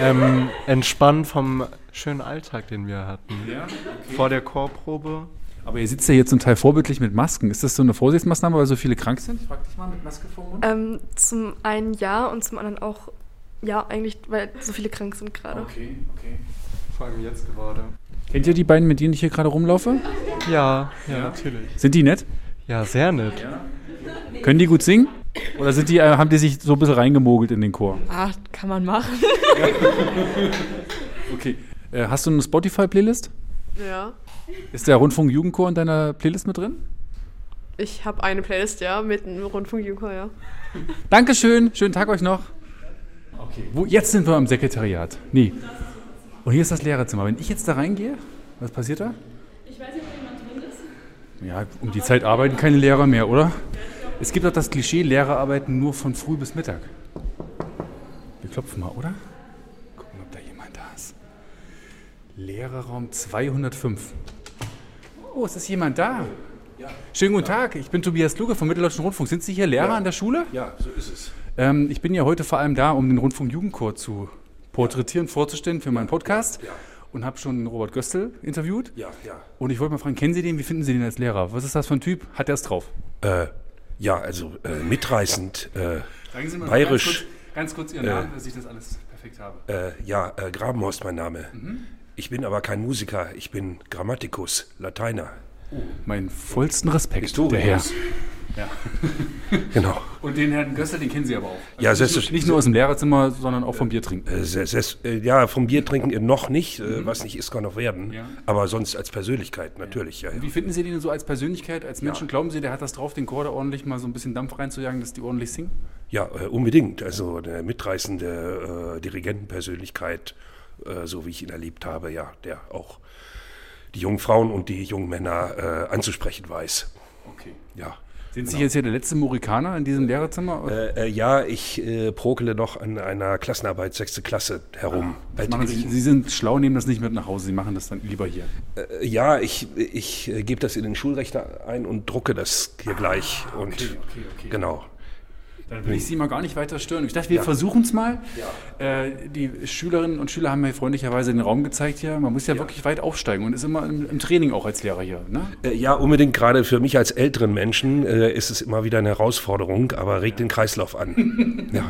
Ähm, entspannen vom schönen Alltag, den wir hatten. Vor der Chorprobe. Aber ihr sitzt ja hier zum Teil vorbildlich mit Masken. Ist das so eine Vorsichtsmaßnahme, weil so viele krank sind? Ich frag dich mal mit Maske vor Mund. Ähm, zum einen ja und zum anderen auch ja, eigentlich, weil so viele krank sind gerade. Okay, okay. Vor allem jetzt gerade. Kennt ihr die beiden, mit denen ich hier gerade rumlaufe? Ja, ja, natürlich. Sind die nett? Ja, sehr nett. Können die gut singen? Oder sind die, äh, haben die sich so ein bisschen reingemogelt in den Chor? Ah, kann man machen. Okay. Äh, hast du eine Spotify-Playlist? Ja. Ist der Rundfunk Jugendchor in deiner Playlist mit drin? Ich habe eine Playlist, ja, mit einem Rundfunkjugendchor, ja. Dankeschön, schönen Tag euch noch. Okay, wo, jetzt sind wir im Sekretariat. Nee. Und hier ist das Lehrerzimmer. Wenn ich jetzt da reingehe, was passiert da? Ich weiß nicht, ob jemand drin ist. Ja, um die Zeit arbeiten keine Lehrer mehr, oder? Es gibt doch das Klischee, Lehrer arbeiten nur von früh bis Mittag. Wir klopfen mal, oder? Gucken, ob da jemand da ist. Lehrerraum 205. Oh, ist das jemand da? Schönen guten Tag, ich bin Tobias Luge vom Mitteldeutschen Rundfunk. Sind Sie hier Lehrer an der Schule? Ja, so ist es. Ähm, ich bin ja heute vor allem da, um den Rundfunk Jugendchor zu porträtieren, vorzustellen für meinen Podcast. Ja. Und habe schon Robert Göstel interviewt. Ja, ja. Und ich wollte mal fragen, kennen Sie den? Wie finden Sie den als Lehrer? Was ist das für ein Typ? Hat er es drauf? Äh, ja, also äh, mitreißend, äh, Sagen Sie mal bayerisch. ganz kurz, ganz kurz Ihren Namen, dass ich das alles perfekt habe. Äh, ja, äh, Grabenhorst mein Name. Mhm. Ich bin aber kein Musiker, ich bin Grammatikus, Lateiner. Meinen vollsten Respekt, Historiens. der Herr. Ja. Genau. Und den Herrn Göstel, den kennen Sie aber auch. Also Ja, nicht, nur, nicht nur aus dem Lehrerzimmer, sondern auch vom Bier trinken. Äh, se- ses- äh, ja, vom Bier trinken äh, noch nicht, äh, was nicht ist, kann noch werden. Mhm. Ja. Aber sonst als Persönlichkeit natürlich, ja. ja. Wie finden Sie den so als Persönlichkeit, als Menschen? Glauben Sie, der hat das drauf, den Chor da ordentlich mal so ein bisschen Dampf reinzujagen, dass die ordentlich singen? Ja, äh, unbedingt. Also eine mitreißende äh, Dirigentenpersönlichkeit, äh, so wie ich ihn erlebt habe, ja, der auch die jungen Frauen und die jungen Männer äh, anzusprechen weiß. Okay. Ja. Sind Sie jetzt hier der letzte Morikaner in diesem Lehrerzimmer? Äh, äh, ja, ich äh, prokele noch an einer Klassenarbeit sechste Klasse herum. Machen Sie. Sie sind schlau, nehmen das nicht mit nach Hause, Sie machen das dann lieber hier. Äh, ja, ich, ich äh, gebe das in den Schulrechner ein und drucke das hier gleich. Und okay, okay. genau. Dann will ich Sie mal gar nicht weiter stören. Ich dachte, wir versuchen es mal. Äh, die Schülerinnen und Schüler haben mir freundlicherweise den Raum gezeigt hier. Man muss ja, wirklich weit aufsteigen und ist immer im, im Training auch als Lehrer hier. Ne? Äh, ja, unbedingt gerade für mich als älteren Menschen äh, ist es immer wieder eine Herausforderung, aber regt den Kreislauf an. ja.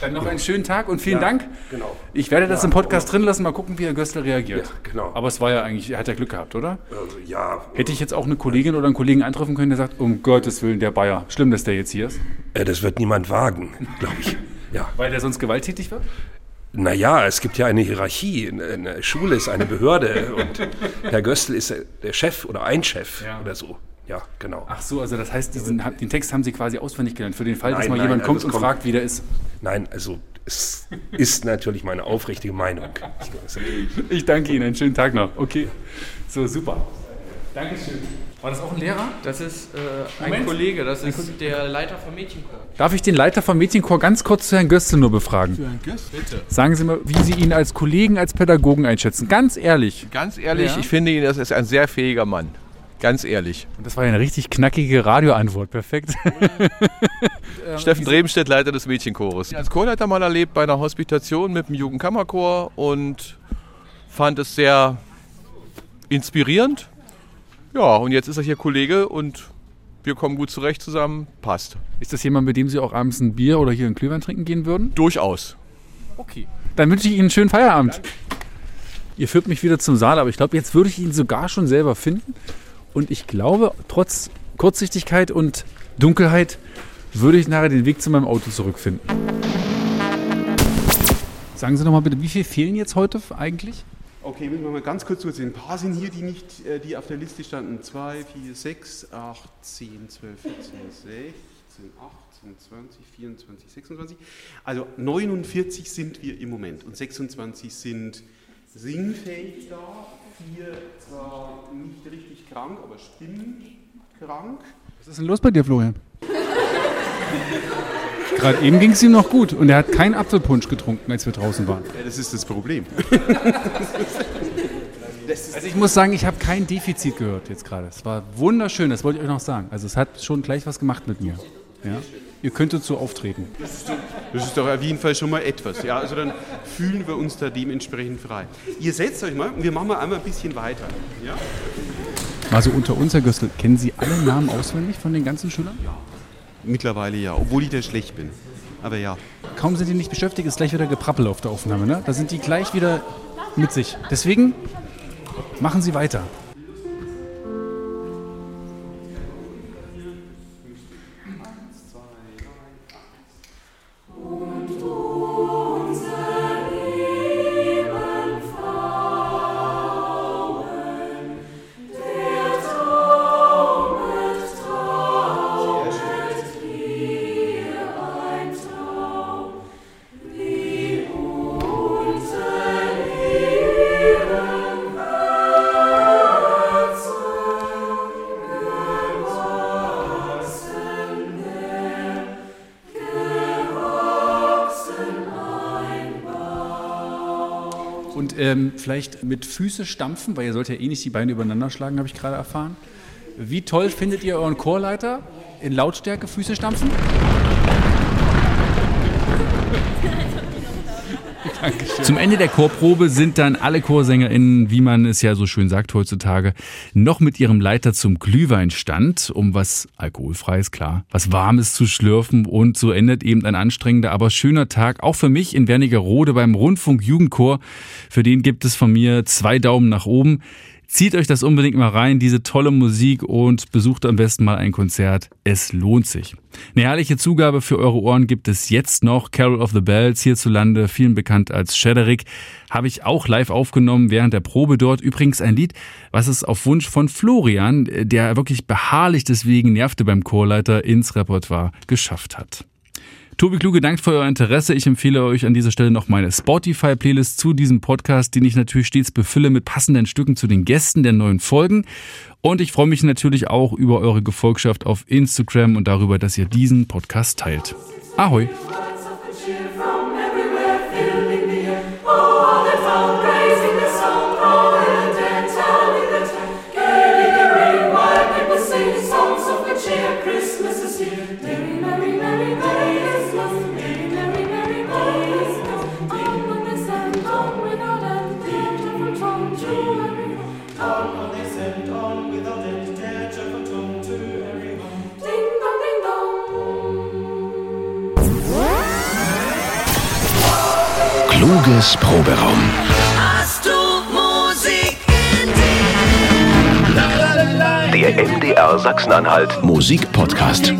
Dann noch einen schönen Tag und vielen Ja, Dank. genau. Ich werde das Ja, im Podcast drin lassen, mal gucken, wie Herr Göstler reagiert. Ja, genau. Aber es war ja eigentlich, er hat ja Glück gehabt, oder? Also, ja, Hätte ich jetzt auch eine Kollegin oder einen Kollegen antreffen können, der sagt, um Gottes Willen, der Bayer, schlimm, dass der jetzt hier ist. Äh, das wird niemand wagen, glaube ich. Ja. Weil der sonst gewalttätig wird? Naja, es gibt ja eine Hierarchie. Eine Schule ist eine Behörde und Herr Göstl ist der Chef oder ein Chef Ja. oder so. Ja, genau. Ach so, also das heißt, diesen, den Text haben Sie quasi auswendig gelernt, für den Fall, dass Nein, mal nein, jemand also kommt und kommt- fragt, wie der ist. Nein, also es ist natürlich meine aufrichtige Meinung. Ich danke Ihnen, einen schönen Tag noch. Okay, so super. Dankeschön. War das auch ein Lehrer? Das ist äh, ein. Kollege, das ist der Leiter vom Mädchenchor. Darf ich den Leiter vom Mädchenchor ganz kurz zu Herrn Göstel nur befragen? Für Herrn Göst? Bitte. Sagen Sie mal, wie Sie ihn als Kollegen, als Pädagogen einschätzen. Ganz ehrlich. Ganz ehrlich, Ja. ich finde ihn, das ist ein sehr fähiger Mann. Ganz ehrlich. Und das war ja eine richtig knackige Radioantwort. Perfekt. Steffen Drebenstedt, Leiter des Mädchenchores. Als Chorleiter mal erlebt bei einer Hospitation mit dem Jugendkammerchor und fand es sehr inspirierend. Ja, und jetzt ist er hier Kollege und wir kommen gut zurecht zusammen, passt. Ist das jemand, mit dem Sie auch abends ein Bier oder hier einen Glühwein trinken gehen würden? Durchaus. Okay. Dann wünsche ich Ihnen einen schönen Feierabend. Ihr führt mich wieder zum Saal, aber ich glaube, jetzt würde ich ihn sogar schon selber finden. Und ich glaube, trotz Kurzsichtigkeit und Dunkelheit würde ich nachher den Weg zu meinem Auto zurückfinden. Sagen Sie noch mal bitte, wie viel fehlen jetzt heute eigentlich? Okay, müssen wir mal ganz kurz durchsehen. Ein paar sind hier, die nicht, äh, die auf der Liste standen. 2, 4, 6, 8, 10, 12, 14, 16, 18, 20, 24, 26. Also 49 sind wir im Moment und 26 sind sinnfähig da. Vier zwar nicht richtig krank, aber stimmenkrank. Was ist denn los bei dir, Florian? Gerade eben ging es ihm noch gut und er hat keinen Apfelpunsch getrunken, als wir draußen waren. Ja, das ist das Problem. Also ich muss sagen, ich habe kein Defizit gehört jetzt gerade. Es war wunderschön, das wollte ich euch noch sagen. Also es hat schon gleich was gemacht mit mir. Ja? Ihr könntet so auftreten. Das ist doch auf jeden Fall schon mal etwas. Ja, also dann fühlen wir uns da dementsprechend frei. Ihr setzt euch mal und wir machen mal einmal ein bisschen weiter. Ja? Mal so unter uns, Herr Göstl, kennen Sie alle Namen auswendig von den ganzen Schülern? Ja. Mittlerweile ja, obwohl ich da schlecht bin. Aber ja. Kaum sind die nicht beschäftigt, ist gleich wieder Geprappel auf der Aufnahme. Ne? Da sind die gleich wieder mit sich. Deswegen machen Sie weiter. Vielleicht mit Füße stampfen, weil ihr sollt ja eh nicht die Beine übereinander schlagen, habe ich gerade erfahren. Wie toll findet ihr euren Chorleiter in Lautstärke Füße stampfen? Zum Ende der Chorprobe sind dann alle ChorsängerInnen, wie man es ja so schön sagt heutzutage, noch mit ihrem Leiter zum Glühweinstand, um was alkoholfreies, klar, was Warmes zu schlürfen. Und so endet eben ein anstrengender, aber schöner Tag, auch für mich in Wernigerode beim Rundfunk Jugendchor. Für den gibt es von mir zwei Daumen nach oben. Zieht euch das unbedingt mal rein, diese tolle Musik und besucht am besten mal ein Konzert. Es lohnt sich. Eine herrliche Zugabe für eure Ohren gibt es jetzt noch. Carol of the Bells hierzulande, vielen bekannt als Shaderick, habe ich auch live aufgenommen während der Probe dort. Übrigens ein Lied, was es auf Wunsch von Florian, der wirklich beharrlich deswegen nervte beim Chorleiter, ins Repertoire geschafft hat. Tobi Kluge dankt für euer Interesse. Ich empfehle euch an dieser Stelle noch meine Spotify-Playlist zu diesem Podcast, den ich natürlich stets befülle mit passenden Stücken zu den Gästen der neuen Folgen. Und ich freue mich natürlich auch über eure Gefolgschaft auf Instagram und darüber, dass ihr diesen Podcast teilt. Ahoi! Kluges Proberaum. Hast du Musik Der MDR Sachsen-Anhalt Musikpodcast.